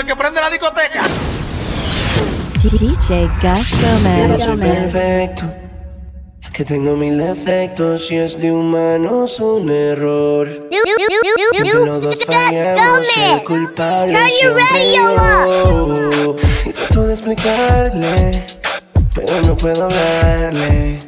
el que prende la discoteca. DJ Yo soy perfecto, que tengo mil defectos y es de humanos un error. Entre los dos fallamos, el culpable siempre yo. Y trato de explicarle, pero no puedo hablarle.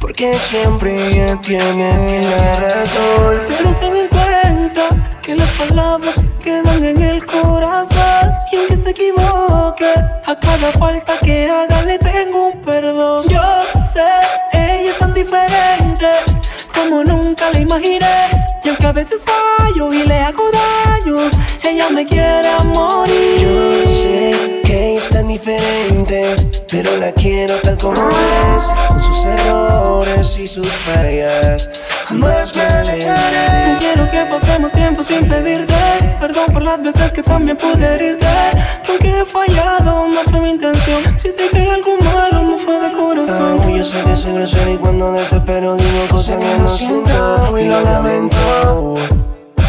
Porque siempre ella tiene la razón. Pero cuenta que las palabras se quedan en el corazón. Y aunque se equivoque, a cada falta que haga le tengo un perdón. Yo sé, ella es tan diferente como nunca la imaginé. Y aunque a veces fallo y le hago daño, ella me quiere a morir. Yo sé ella es tan diferente, pero la quiero tal como es, con sus errores y sus fallas. Jamás me alejaré. No quiero que pasemos tiempo sin pedirte perdón por las veces que también pude herirte. Porque he fallado, no fue mi intención. Si te dije algo malo, no fue de corazón. yo sé que soy grosero y cuando desespero digo cosas que no siento y lo lamento.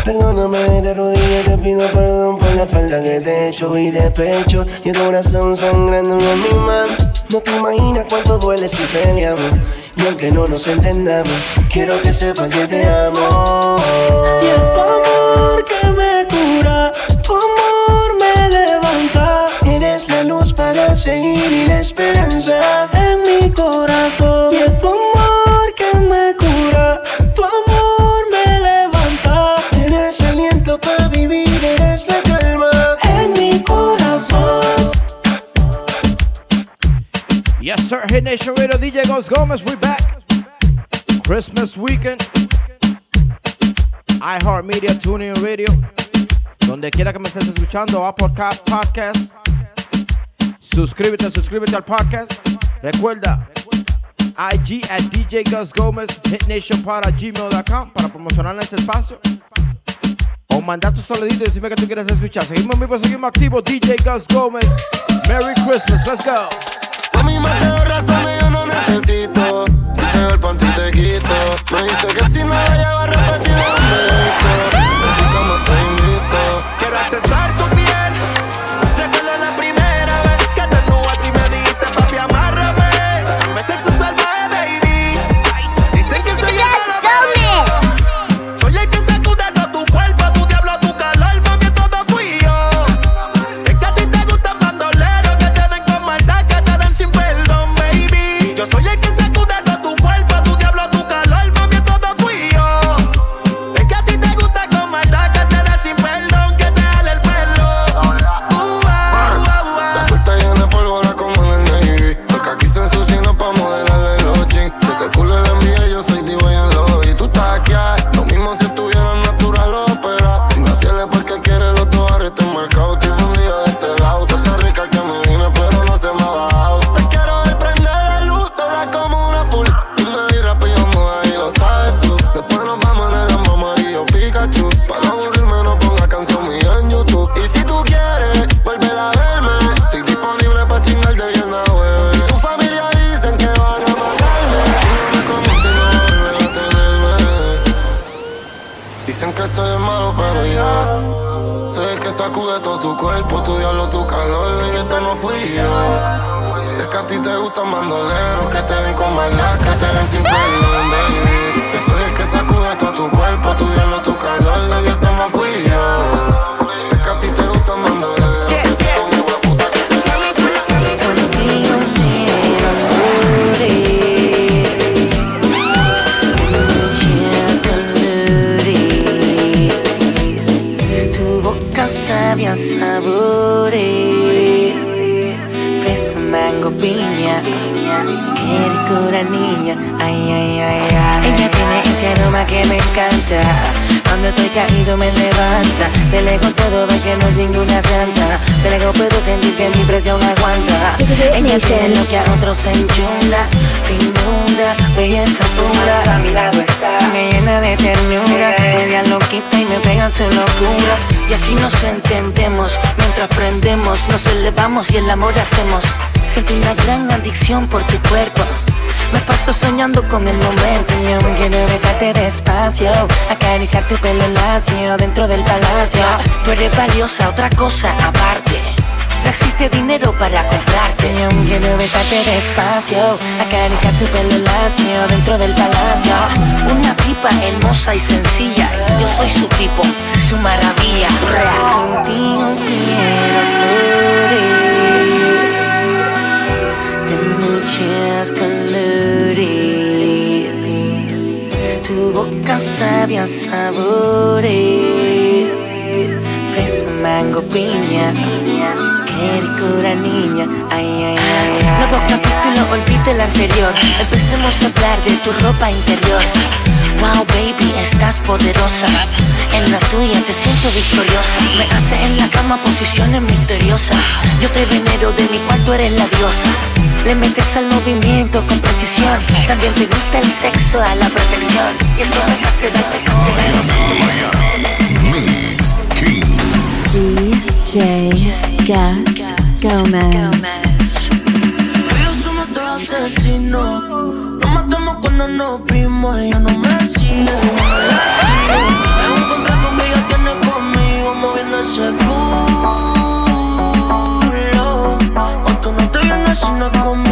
Perdóname de rodillas, te pido perdón por la falta que te he hecho y de pecho y el corazón sangrando en mi mano. No te imaginas cuánto duele si peleamos y aunque no nos entendamos, quiero que sepas que te amo. Y es tu amor que me cura, tu amor me levanta. Eres la luz para seguir y la esperanza Nation Radio, DJ Ghost Gomez, we back. Christmas weekend. iHeartMedia, Tuning Radio. Donde quiera que me estés escuchando, Apple Ca- Podcast. Suscríbete, suscríbete al podcast. Recuerda, IG at DJ Gus Gomez, hitnationpod@gmail.com para promocionar ese espacio. O mandar tu saludito y decirme que tú quieres escuchar. Seguimos en vivo, seguimos activos. DJ Gus Gomez. Merry Christmas, let's go. A mí me tengo razones, yo no necesito. Si te veo el panty te quito. Me dice que si no llevo a repetir un pedito. Así como te invito. Quiero accesar tu Michelle. Lo que a otros se belleza pura. A mi lado está. Me llena de ternura, media loquita y me pega su locura. Y así nos entendemos, mientras prendemos, nos elevamos y el amor hacemos. Siento una gran adicción por tu cuerpo. Me paso soñando con el momento y aún quiero besarte despacio Acariciar tu pelo lacio dentro del palacio Tú eres valiosa, otra cosa aparte no existe dinero para comprarte. Y aunque no besarte despacio, acariciar tu pelo lacio dentro del palacio. Una tipa hermosa y sencilla. Yo soy su tipo, su maravilla. Real. Contigo quiero flores de muchas colores. Tu boca sabia sabores. Fresa, mango, piña el cura niña, ay, ay, ay, ay. Nuevo capítulo, olvide el anterior. Empecemos a hablar de tu ropa interior. Wow, baby, estás poderosa. En la tuya te siento victoriosa. Me haces en la cama posiciones misteriosas. Yo te venero de mi cuarto, eres la diosa. Le metes al movimiento con precisión. También te gusta el sexo a la perfección. Y eso me hace darte Miami, Miami, Kings. DJ. Gas Gómez. Ellos somos dos asesinos. Nos matamos cuando nos vimos. Ella no me sigue. Es un contrato que ella tiene conmigo. Moviendo ese culo. O no te vienes sino conmigo.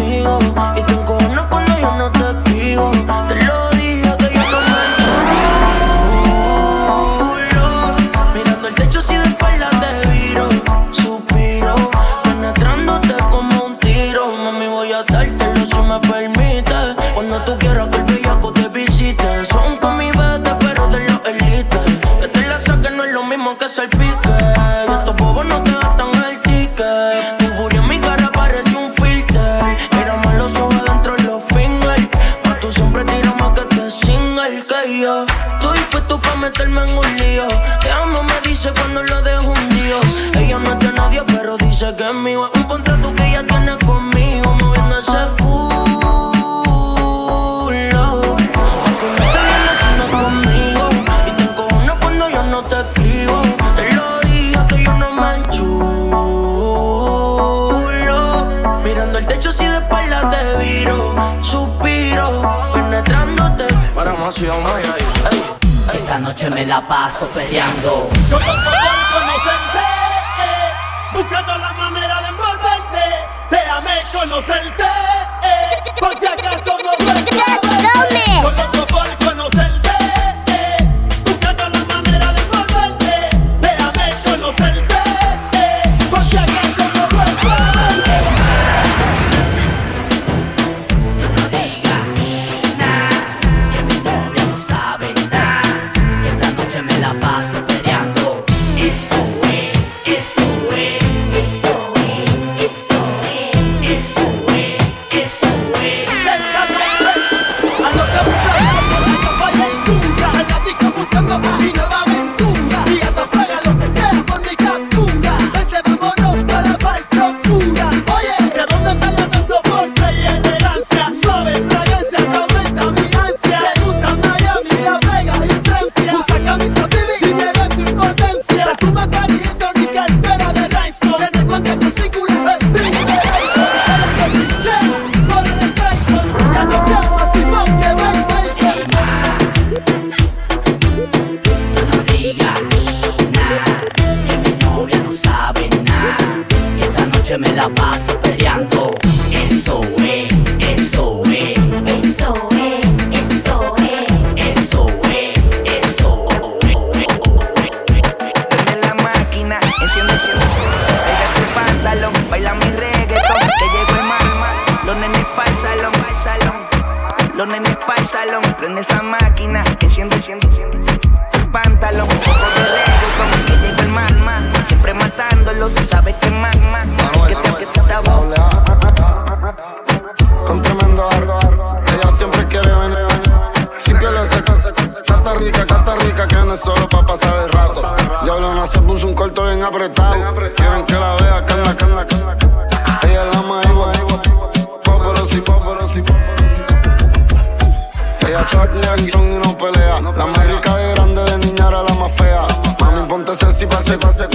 pase,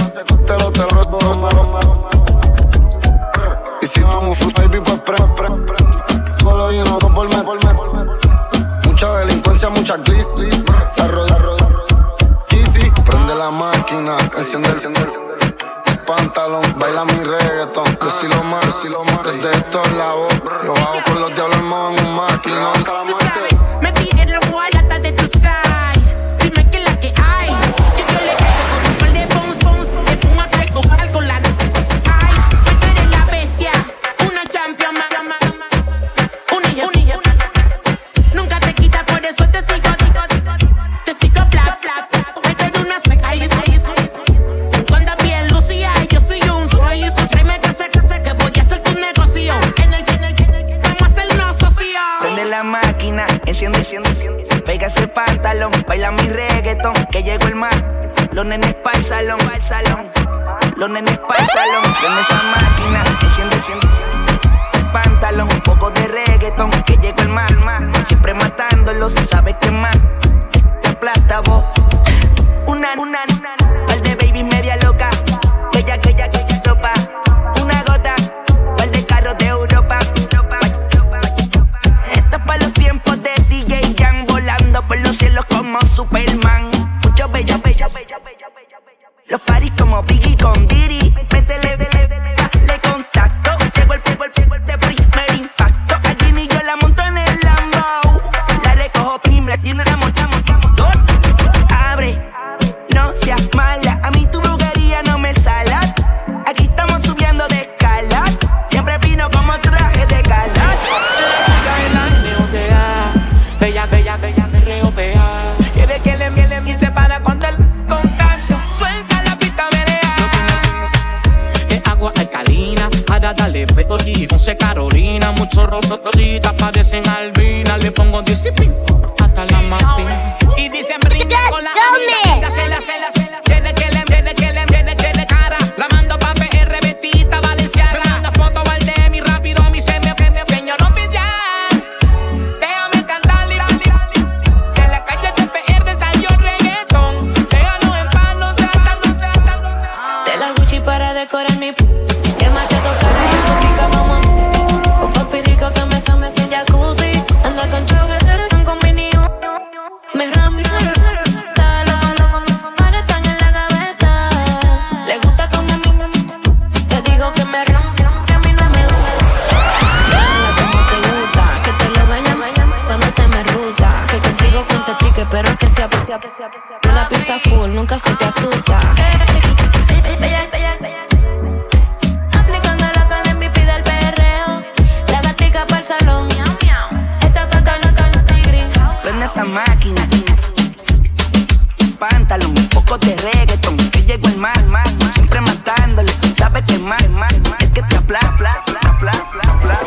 reggaetón, un poco de reggaetón. Que llegó el mal, mal, siempre matándole. Sabe que mal, mal, es que te apla, apla, apla, apla, apla.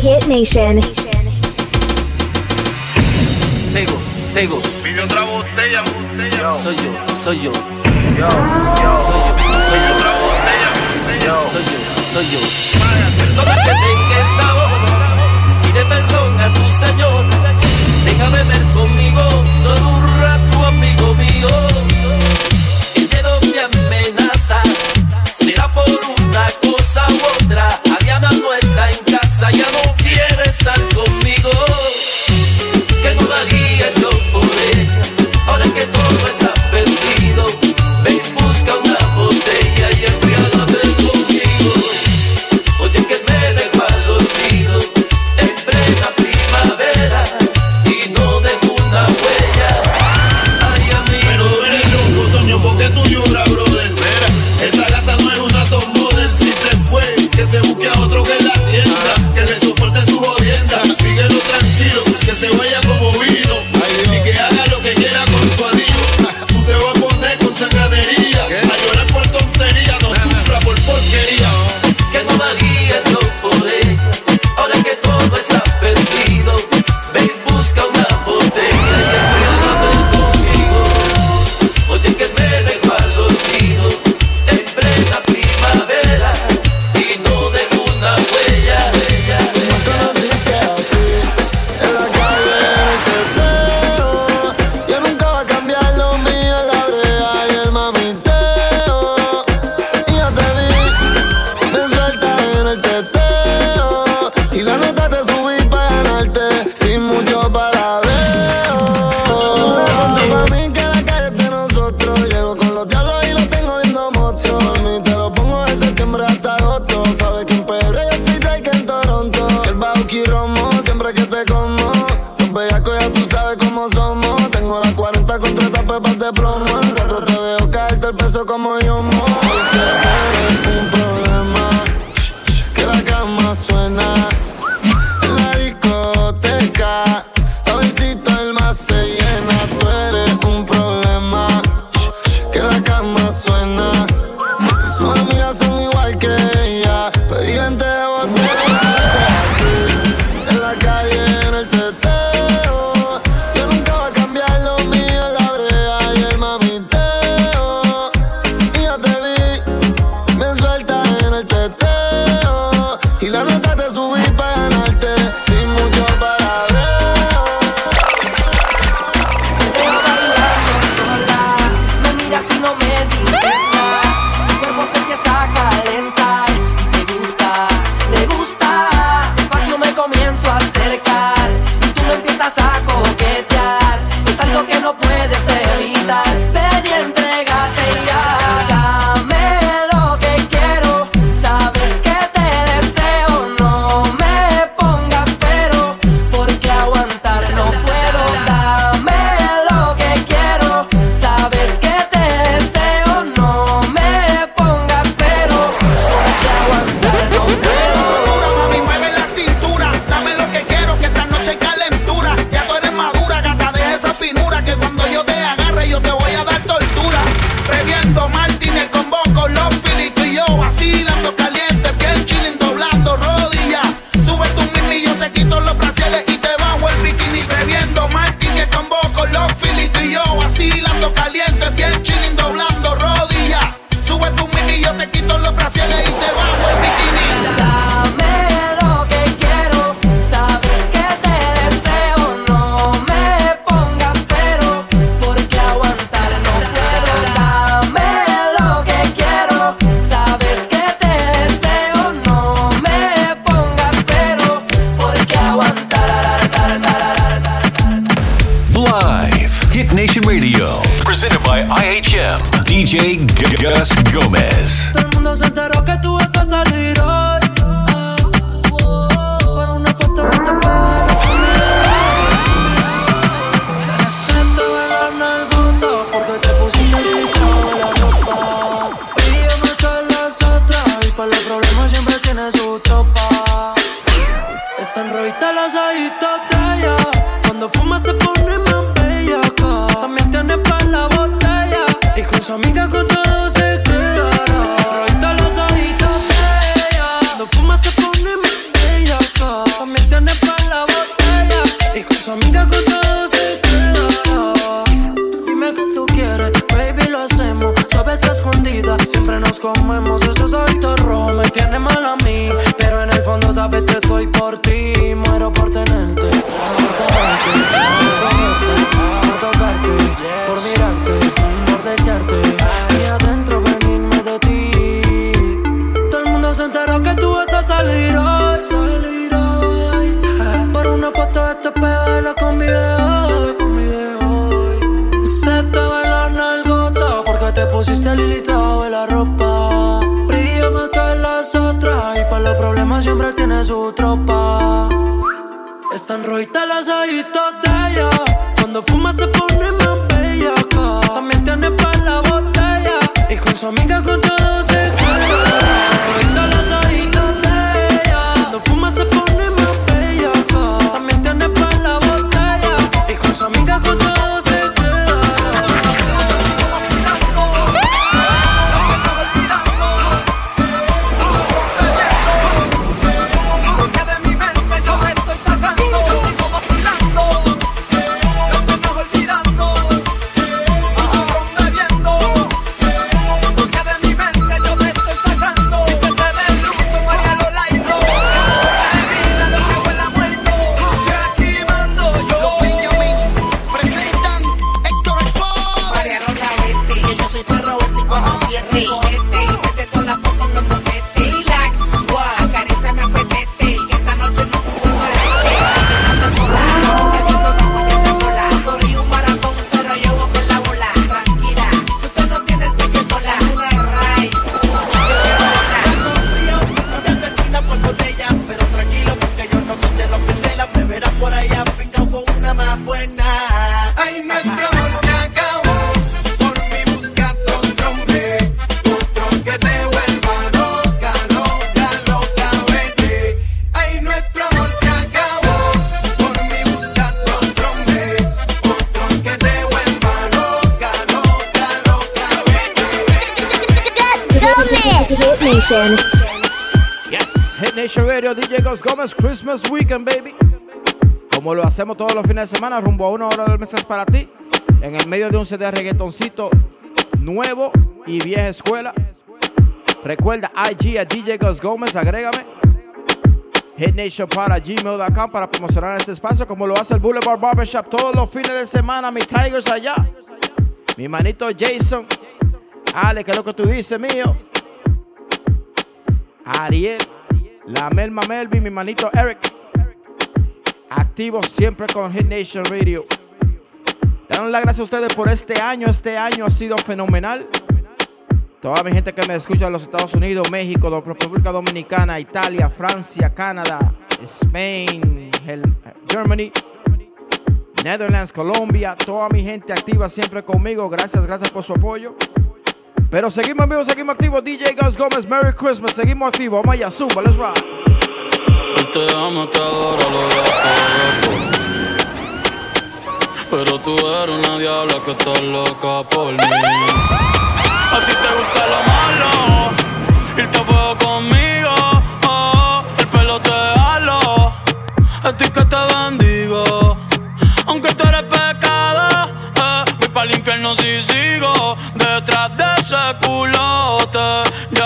Hit Nation. Tego, Tego. Pide otra botella, botella. Soy yo, soy yo. Yo, yo. Soy yo, soy yo. Otra botella, botella. Yo. Soy yo, soy yo. Vaya, perdona que te Y con Nation. Yes, Hit Nation Radio, DJ Ghost Gómez, Christmas Weekend, baby. Como lo hacemos todos los fines de semana, rumbo a una hora del mes para ti. En el medio de un CD reggaetoncito nuevo y vieja escuela. Recuerda IG a DJ Ghost Gómez, agrégame. Hitnation para gmail.com para promocionar este espacio como lo hace el Boulevard Barbershop todos los fines de semana. Mi Tigers allá. Mi manito Jason. Ale, ¿qué es lo que tú dices, mío? Ariel, la Melma Melvin, mi manito Eric. Activo siempre con Hit Nation Radio. Dando las gracias a ustedes por este año. Este año ha sido fenomenal. Toda mi gente que me escucha en los Estados Unidos, México, República Dominicana, Italia, Francia, Canadá, Spain, Germany, Netherlands, Colombia. Toda mi gente activa siempre conmigo. Gracias, gracias por su apoyo. Pero seguimos en vivo, seguimos activos. DJ Gus Gómez, Merry Christmas. Seguimos activos. Vamos allá, zumba, let's rock. Te ama, te adora, lo Pero tú eres una diabla que está loca por mí. A ti te gusta lo malo, irte a fuego conmigo. Oh, el pelo te halo, a ti que te bendigo. Aunque tú eres pecado, eh, voy para el infierno si sigo. Detrás de ese culote,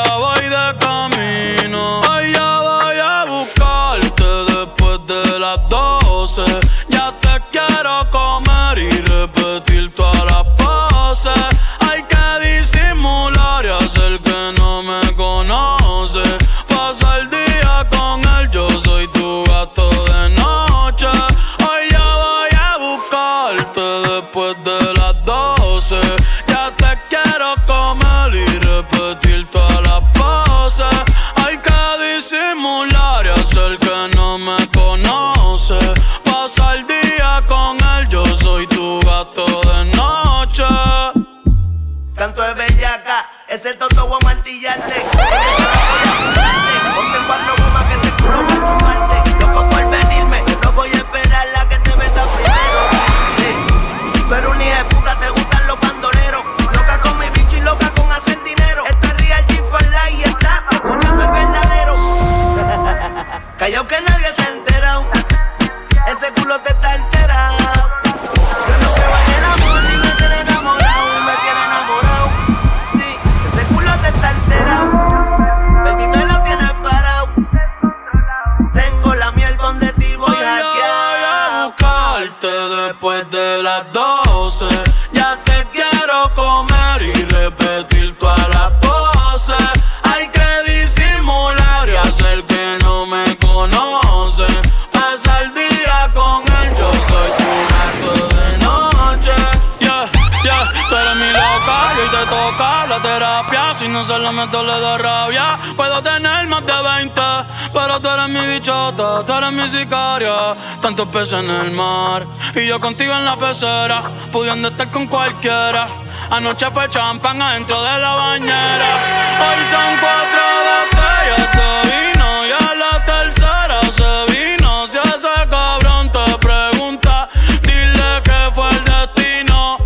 y yo contigo en la pecera, pudiendo estar con cualquiera. Anoche fue champán adentro de la bañera. Hoy son cuatro botellas de vino y a la tercera se vino. Si ese cabrón te pregunta, dile que fue el destino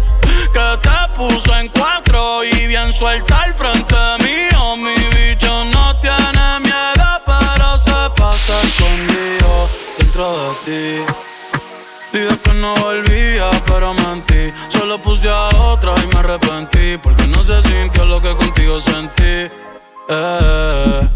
que te puso en cuatro y bien suelta al frente mío. Dentro. Dije que no volvía, pero mentí. Solo puse a otra y me arrepentí. Porque no se sintió lo que contigo sentí. Eh.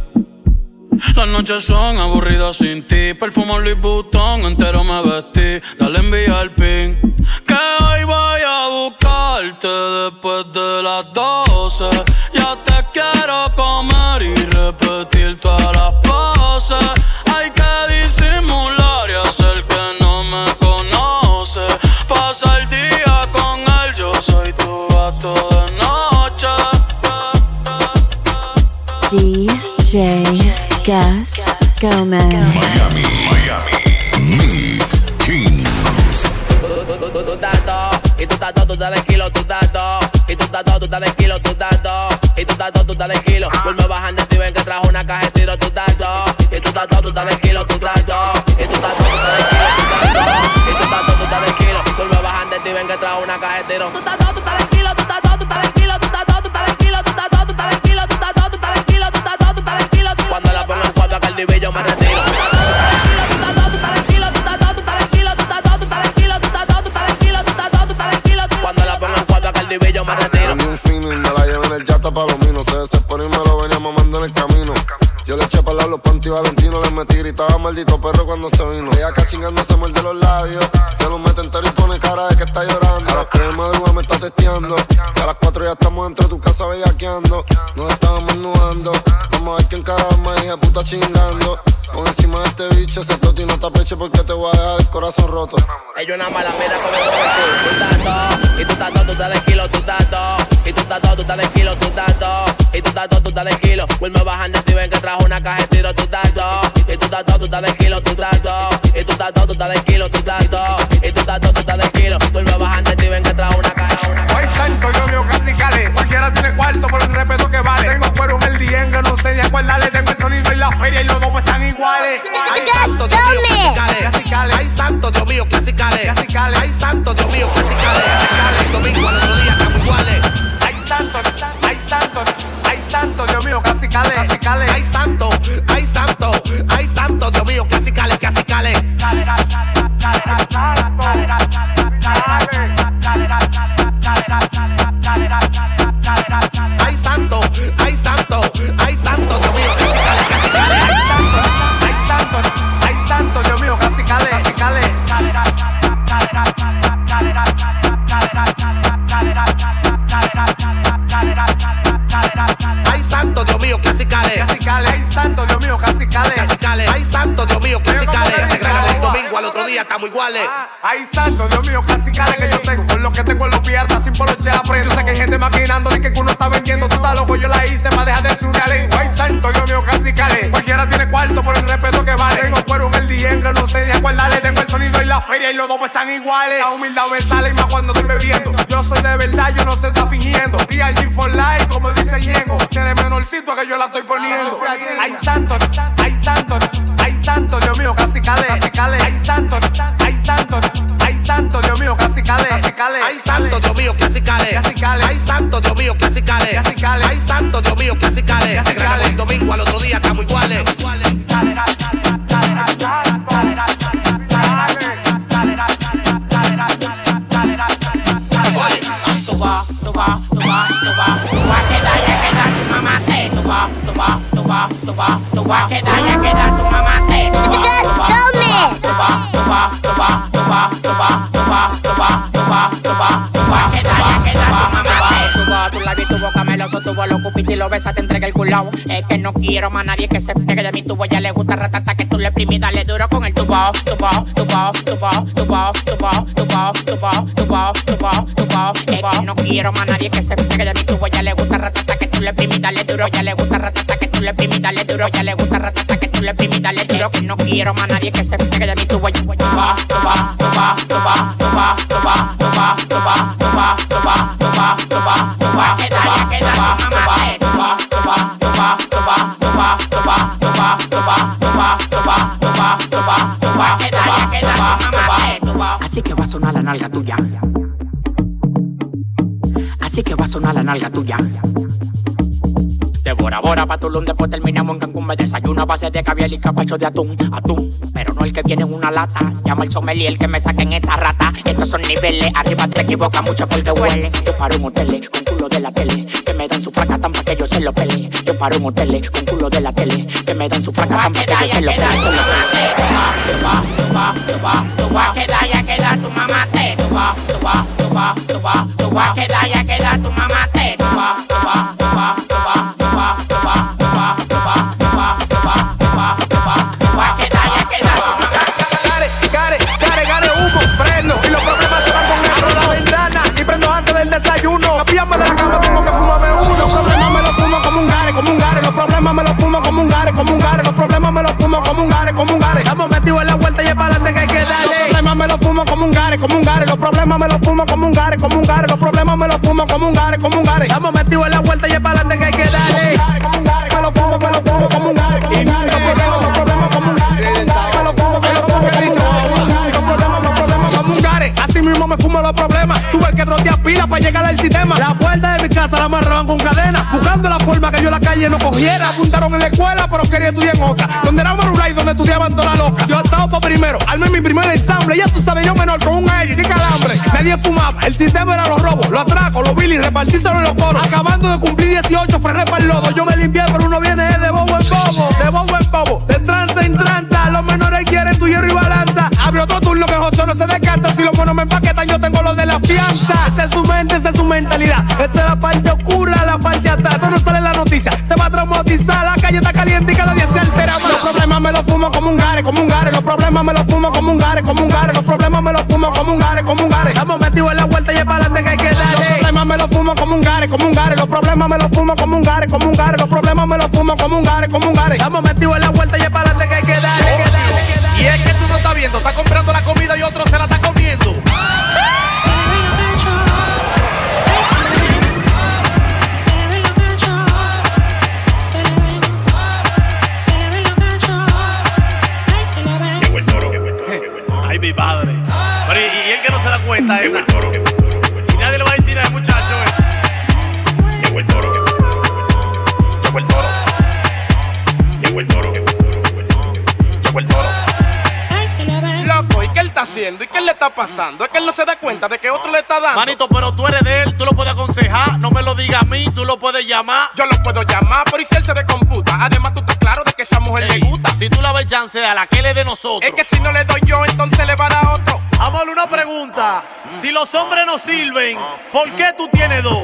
Las noches son aburridas sin ti. Perfumo Louis Vuitton, entero me vestí. Dale envía el pin. Que hoy voy a buscarte después de las 12. Ya te quiero comer y repetir todas las DJ Gas Gomez. Miami, Miami, Kings. Tú, tú, tato, tú estás de kilo, tú tato, y tú tato, tú estás de kilo, tú y tú tato, tú estás de kilo. Vuelve bajando y ven que trajo una caja de tiro, tú tato, y tú tato, tú estás de kilo, tú tato. Valentino, le metí gritaba maldito perro cuando se vino. Ella acá chingando se muerde los labios. Se los mete entero y pone cara de que está llorando. A las 3 de madrugada me está testeando. Y a las 4 ya estamos dentro de tu casa bellaqueando. Nos estábamos nudando. Vamos a ver quién carajo me dije puta chingando. Con encima de este bicho ese toti no te peche porque te voy a dejar el corazón roto. Ellos una mala mira como tú. Tú estás y tú estás tú estás de kilo, tú estás. Y tú estás tú estás de kilo, tú estás. Y tú estás dos, tú estás de kilo. Vuelve bajando y ven que trajo una caja de tiro, tú estás dos. Y tú estás tú estás de kilo, tú estás dos. Y tú estás tú estás de kilo, tú estás dos. Y tú estás tú estás de kilo. Vuelve bajando y ven que trajo una caja, una caja. Ay, santo, yo mío, casi cale. Cualquiera tiene cuarto, pero el respeto que vale. Tengo cuero en el dien, que no sé ni acordarle. Tengo el sonido y la feria y los dos pesan iguales. Ay, santo, Dios mío, casi cale. Casi cale. Ay, santo, Dios mío, casi cale. Casi cale. Ay, santo, Dios Dale mío, casi cale. Casi cale. Ay, santo, Dios mío, casi cale. Casi cale. Ay, santo, Dios mío, casi Oye, ¿cómo cale. Se el domingo al otro día estamos iguales. Ay, santo, Dios mío, casi cale que yo tengo. Con lo que tengo en los piernas, sin poloche aprendo. Yo sé que hay gente maquinando de que uno está vendiendo. Tú estás loco, los dos pesan iguales. La humildad me sale y más cuando estoy bebiendo. Yo soy de verdad, yo no se está fingiendo. TRG for life, como dice Yengo. Que de menorcito que yo la estoy poniendo. Ay, santo, ay, santo, ay, santo, Dios mío, casi cale. Casi cale. Ay, santo, ay, santo, ay, santo, Dios mío, casi cale. Casi cale. Ay, santo, Dios mío, casi cale. Casi cale. Ay, santo, Dios mío, casi cale. Casi cale. Ay, santo, Dios mío, casi cale. Casi el domingo al otro vas, tú vas, tú vas a quedar y a quedar tu mamá te. Tú vas, tú vas, tú vas, tú vas, tú vas, tú vas, tú vas, tú vas, tú vas, tú vas, tú vas, tú vas, tú vas a quedar y a quedar tu mamá te. Tu voz, tu labio y tu boca me lo sostuvo, lo cupiste y lo besas, te entrega el culao. Es que no quiero más nadie que se pegue de mi tubo, ya le gusta ratata que tú le dale duro con el tubo, tubo, tubo, tubo, tubo, tubo, tubo, tubo, tubo, tubo, tubo. Es que no quiero más nadie que se pegue de mi tubo, ya le gusta ratata que tú le exprimís, dale duro, ya le gusta ratata que tú le exprimís, dale duro, ya le gusta ratata que tú le exprimís, dale duro, que no quiero más nadie que se pegue de tu tuba, tuba, tuba, tuba, tuba, tuba, tuba, tuba, tuba, tuba, queda ya queda tu mamá te. Tuba. Así que va a sonar la nalga tuya. Así que va a sonar la nalga tuya. Bora Bora pa' Tulum, después terminamos en Cancún. Me desayuno a base de caviar y capacho de atún, atún. Pero no el que viene en una lata. Llama al sommelier que me saquen esta rata. Estos son niveles, arriba te equivoca mucho porque huele. Yo paro en hoteles con culo de la tele. Que me dan su fracatán pa' que yo se lo pele. Yo paro en hoteles con culo de la tele. Que me dan su fracatán pa' que yo se lo pele. Se lo pele. Tuba, tuba, tuba, tuba, queda ya queda tu mamá te. Tuba, tuba, tuba, tuba, tuba, queda ya queda tu mamá te. Los problemas me los fumo como un gare, como un gare Estamos metidos en la vuelta y es para adelante que hay que darle Los problemas me los fumo como un gare, como un gare. Los problemas me los fumo como un gare, como un gare. Los problemas me los fumo como un gare, como un gare. Estamos metidos en la vuelta y es para adelante que hay que darle. Me lo fumo, me lo fumo como un gare. Y los problemas, los problemas como un gare. Me lo fumo, me lo fumo que dice. Los problemas, los problemas como un gare. Así mismo me fumo los problemas. Tuve que trotear pila para llegar al sistema. La puerta de casa la amarraban con cadena. Buscando la forma que yo la calle no cogiera. Apuntaron en la escuela, pero quería estudiar en otra. Donde era Marulay, donde estudiaban toda la loca. Yo estaba para primero, armé mi primer ensamble. Ya tú sabes, yo menor con un aire, qué calambre. Nadie fumaba, el sistema era los robos, los atracos, los billy, repartírselo en los coros. Acabando de cumplir 18, frené para el lodo. Yo me limpié, pero uno viene de bobo en bobo. De bobo en bobo, de trance en tranza. Los menores quieren tu hierro y balanza. Abre otro turno que José no se descansa. Si los monos me empaquetan, yo tengo los de la fianza. Es su mente, su mentalidad. Esa es la parte oscura, la parte atrás. Esto no sale la noticia. Te va a traumatizar, la calle está caliente y cada día se altera más. Los problemas me los fumo como un gare, como un gare. Los problemas me los fumo como un gare, como un gare. Los problemas me los fumo como un gare, como un gare. Estamos metidos en la vuelta y es para adelante que hay que darle. Los problemas me los fumo como un gare, como un gare. Los problemas me los fumo como un gare, como un gare. Los problemas me los fumo como un gare, como un gare. Estamos metidos en la vuelta y es para adelante que hay que darle. Y es que tú no estás viendo, estás comprando la comida y otro ¿eh? Y nadie le va a decir a ese muchacho, ¿eh? Llegó el toro. Llegó el toro. Llegó el toro. Llegó el toro. Loco, ¿y qué él está haciendo? ¿Y qué le está pasando? Es que él no se da cuenta de que otro le está dando. Manito, pero tú eres de él, tú lo puedes aconsejar, no me lo digas a mí, tú lo puedes llamar. Yo lo puedo llamar, pero ¿y si él se descomputa? Además, tú estás claro de que le gusta. Si tú la ves chance a la que le de nosotros. Es que si no le doy yo, entonces le va a dar otro. Amor, una pregunta. Si los hombres no sirven, ¿por qué tú tienes dos?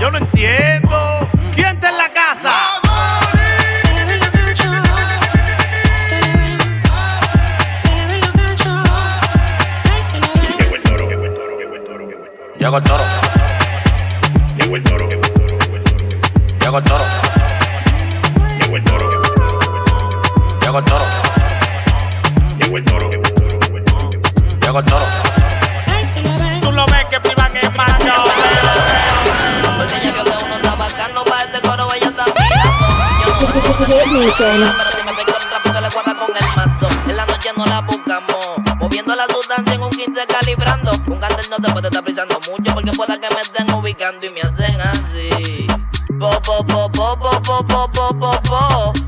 Yo no entiendo. ¿Quién está en la casa? Llegó el toro. Llegó el toro. Llegó el toro. Llegó el toro. Llegó el toro. Llegó el toro. Tú lo ves que privan es mayo. Porque ella vio que uno está bacano para este coro, ella está. Pero si me le guarda con el mazo. En la noche no la buscamos. Moviendo la sustancia en un 15 calibrando. Un cartel no se puede estar frisando mucho porque pueda que me estén ubicando y me hacen así. Po, po, po, po, po, po, po, po, po, po.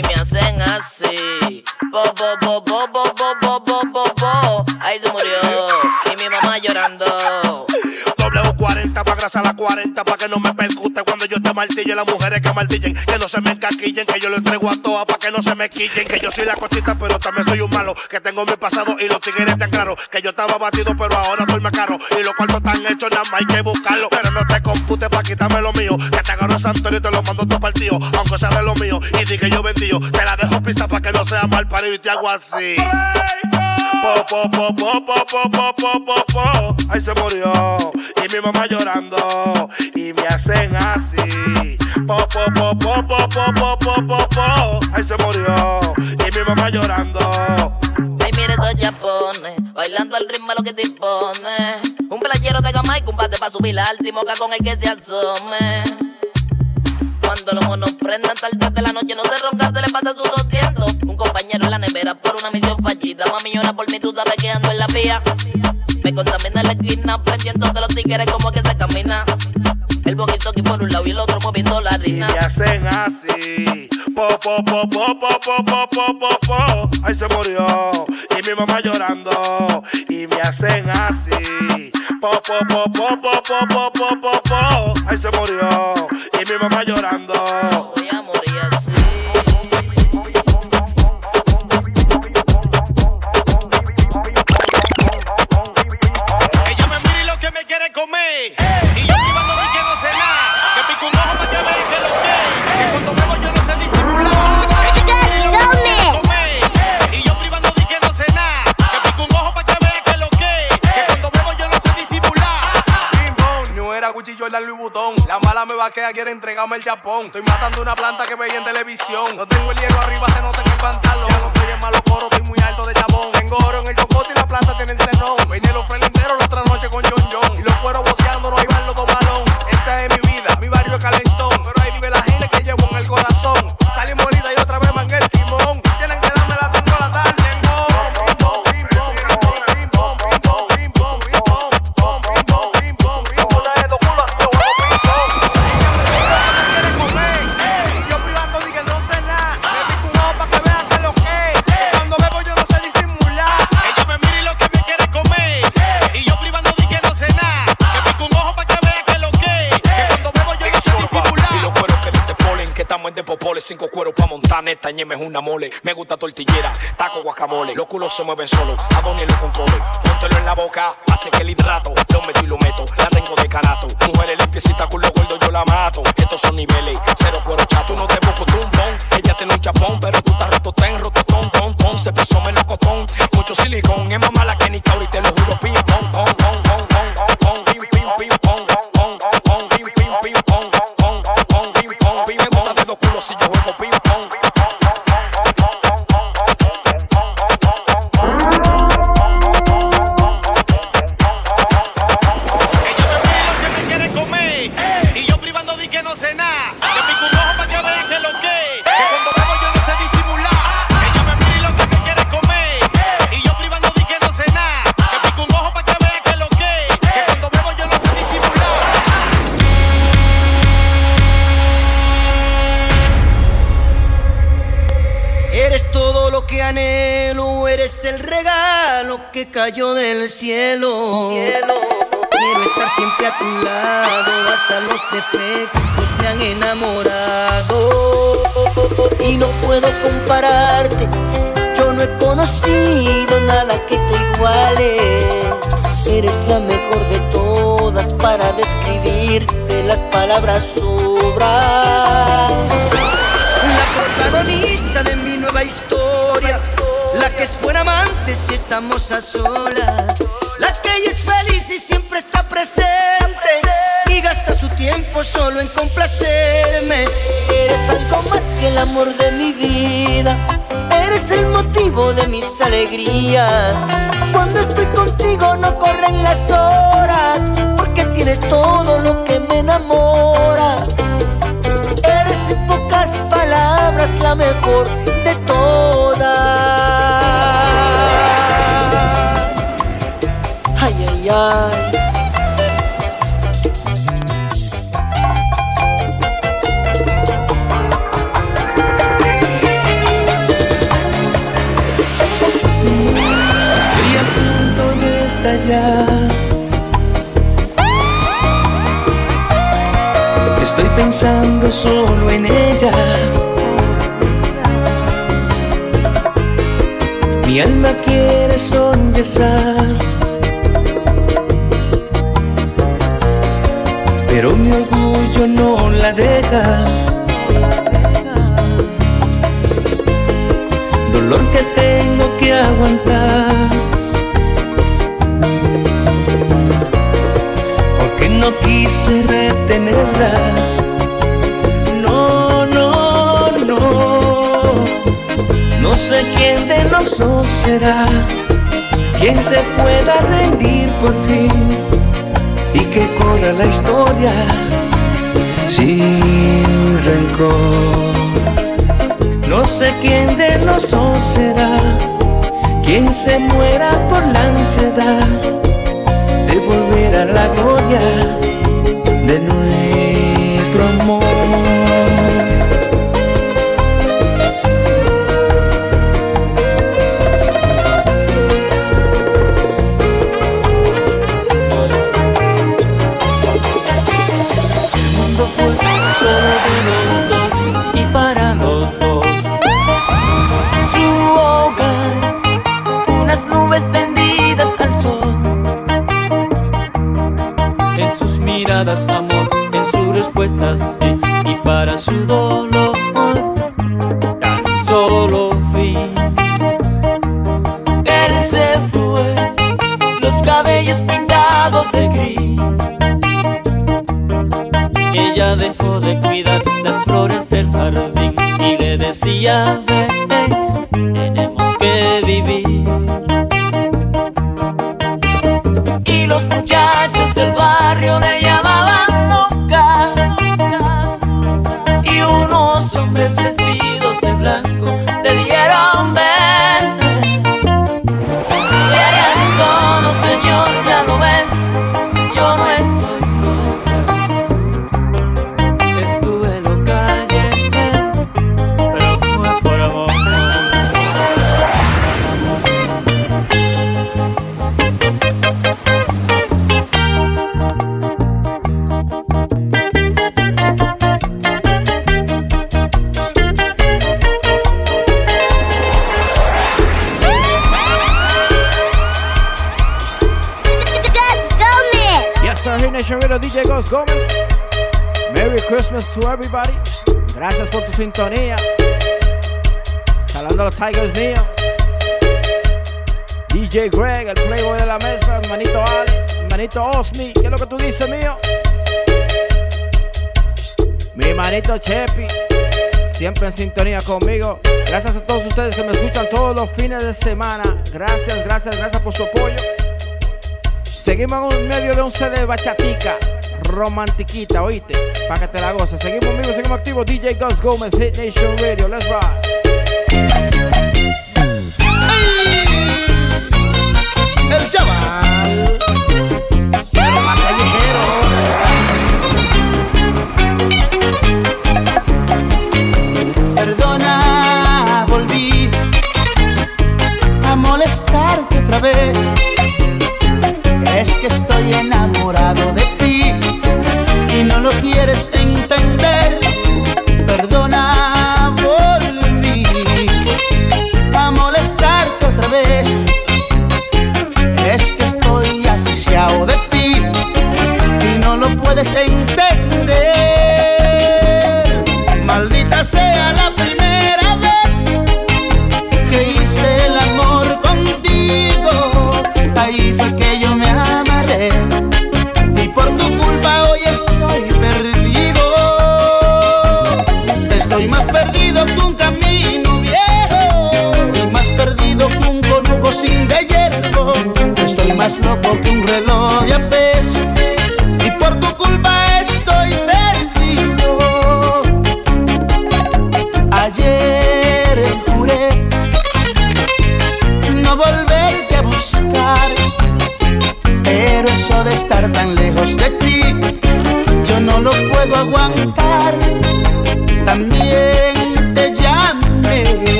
Y me hacen así. Po, po, po, po, po, po, po, po, po, po. Ahí se murió. Y mi mamá llorando. W40 pa' grasa la 40 pa' que no me percute martillo. Las mujeres que martillen, que no se me encaquillen, que yo lo entrego a todas pa' que no se me quillen. Que yo soy la cosita, pero también soy un malo. Que tengo mi pasado y los tigres tan claros. Que yo estaba batido, pero ahora estoy más caro. Y los cuartos están hechos, nada más hay que buscarlo. Pero no te computes pa' quitarme lo mío. Que te agarro Santorio y te lo mando todo partido. Aunque sea de lo mío y di que yo vendío. Te la dejo pisa pa' que no sea mal parido y te hago así. Po, po, po, po, po, po, po, po, po, po. Ahí se murió. Y mi mamá llorando. Y me hacen así. Po, po, po, po, po, po, se murió. Y mi mamá llorando. Ay, mire esos japones, bailando al ritmo de lo que te impone. Un playero de gama y combate para subir al timoca con el que se asome. Cuando los monos prendan tarde de la noche, no se ronca, se le pasa sus 200. Un compañero en la nevera por una misión fallida. Mami llora por mí, tú sabes que ando en la vía. Me contamina la esquina, prendiendo de los tigres como que se camina. Por un lado y el otro moviendo la Y harina. me hacen así. Po, po, po, po, po, po, po, po, po, po. Ahí se murió. Y mi mamá llorando. Y me hacen así. Po, po, po, po, po, po, po, po, po, po. Ahí se murió. Y mi mamá llorando. La mala me vaquea, quiere entregarme el chapón. Estoy matando una planta que veía en televisión. No tengo el hierro arriba, se nota en el pantalón. Ya no estoy en malo coro, estoy muy alto de chabón. Tengo oro en el cocote y la planta tiene cerrón. Vine los frenes la otra noche con John John. Y los cueros boceando, no iban los dos balón. Esta es mi vida, mi barrio es caliente. Cinco cueros pa' montar neta, ñeme es una mole. Me gusta tortillera, taco guacamole. Los culos se mueven solo, a Donnie lo controle. Póntelo en la boca, hace que el hidrato. Lo meto y lo meto, la tengo de canato. Mujeres limpiecita, culo gordo, yo la mato. Estos son niveles, cero cuero chato. No te busco tumbón, ella tiene un chapón, pero tú estás que cayó del cielo. Quiero estar siempre a tu lado, hasta los defectos me han enamorado. Y no puedo compararte, yo no he conocido nada que te iguale. Eres la mejor de todas para describirte, las palabras sobran. La protagonista de mi nueva historia. La que es buena si estamos a solas. La ella es feliz y siempre está presente. Y gasta su tiempo solo en complacerme. Eres algo más que el amor de mi vida. Eres el motivo de mis alegrías. Cuando estoy contigo no corren las horas. Porque tienes todo lo que me enamora. Eres en pocas palabras la mejor de todas. Ay. Estoy pensando solo en ella. Mi alma quiere sollozar. Pero mi orgullo no la deja. Dolor que tengo que aguantar. Porque no quise retenerla. No, no, no. No sé quién de los dos será quien se pueda rendir por fin y que corra la historia sin rencor. No sé quién de los dos será quien se muera por la ansiedad de volver a la gloria de nuestro Everybody. Gracias por tu sintonía. Saludando a los Tigers míos. DJ Greg, el playboy de la mesa, hermanito Ale, hermanito Osni, ¿qué es lo que tú dices mío? Mi hermanito Chepi, siempre en sintonía conmigo. Gracias a todos ustedes que me escuchan todos los fines de semana. Gracias, gracias, gracias por su apoyo. Seguimos en medio de un CD de bachatica romantiquita, oíste, para que te la goces. Seguimos amigos, seguimos activos. DJ Gus Gómez, Hit Nation Radio, let's ride. El chaval. Callejero. Perdona, volví a molestarte otra vez.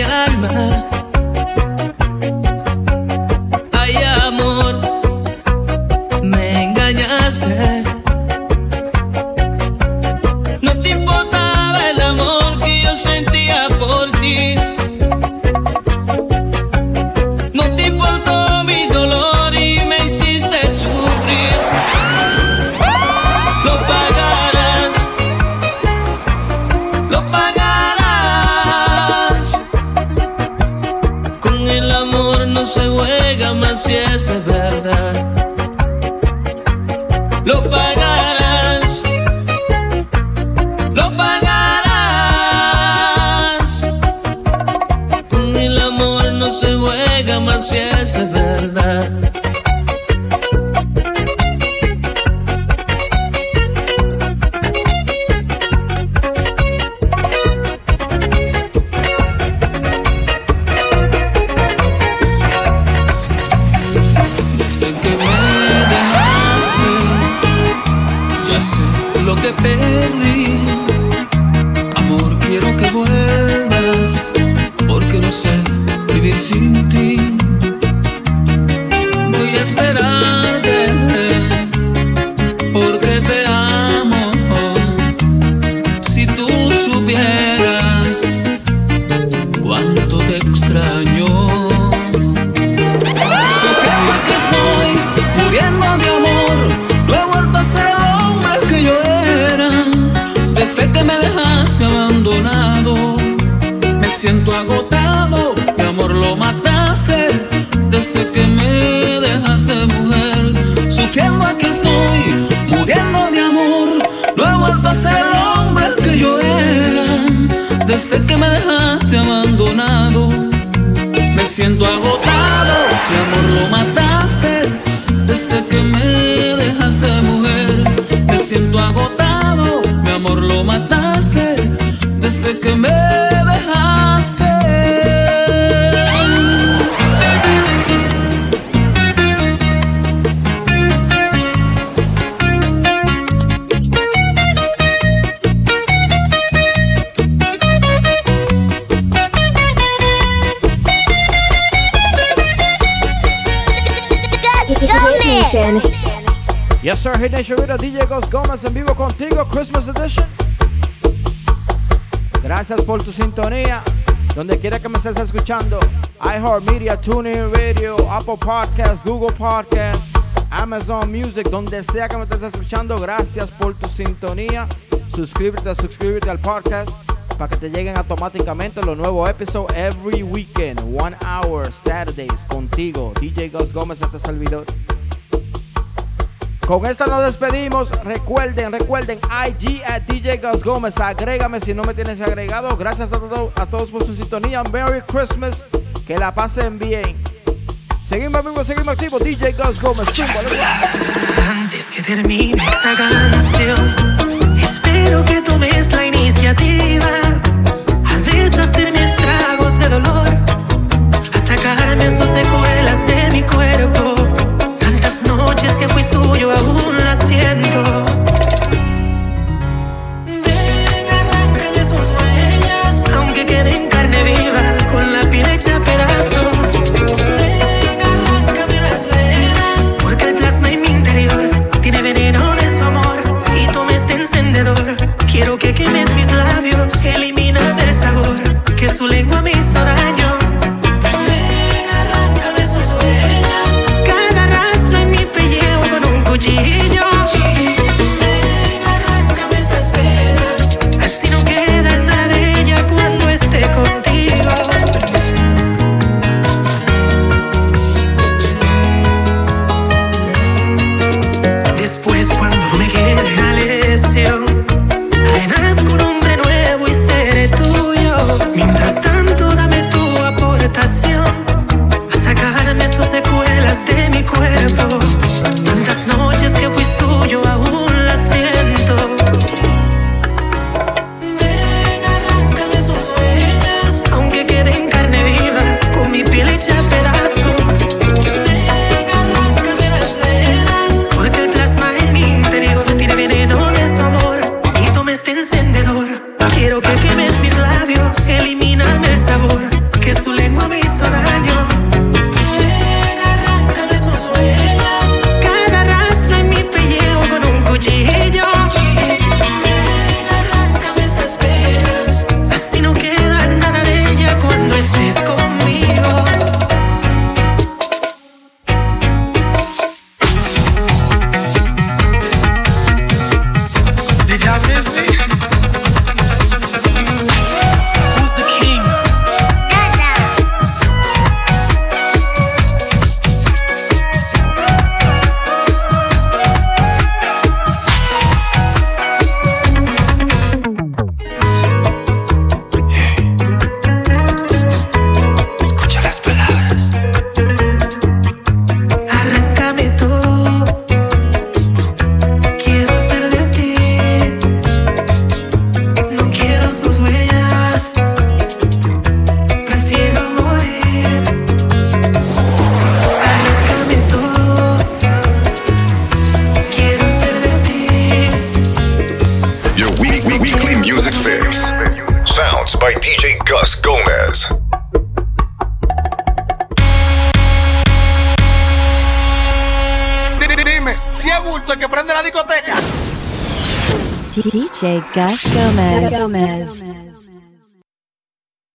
mi alma. Desde que me dejaste abandonado, me siento agotado, mi amor lo mataste. Desde que me dejaste mujer, me siento agotado, mi amor lo mataste. Desde que me Yes, sir. Hit Nation DJ Ghost Gómez en vivo contigo, Christmas Edition. Gracias por tu sintonía. Donde quiera que me estés escuchando, iHeartMedia, TuneIn Radio, Apple Podcasts, Google Podcasts, Amazon Music, donde sea que me estés escuchando, gracias por tu sintonía. Suscríbete, suscríbete al podcast para que te lleguen automáticamente los nuevos episodios every weekend, one hour, Saturdays, contigo, DJ Gus Gómez, este servidor. Con esta nos despedimos. Recuerden, recuerden, IG at DJ Gus Gómez. Agrégame si no me tienes agregado. Gracias a, todo- a todos por su sintonía. Merry Christmas. Que la pasen bien. Seguimos amigos, seguimos activos. DJ Gus Gómez. Zúmbale. Antes que termine esta canción, espero que tomes la iniciativa a deshacerme estragos de dolor, a sacarme sus secuelas de mi cuerpo.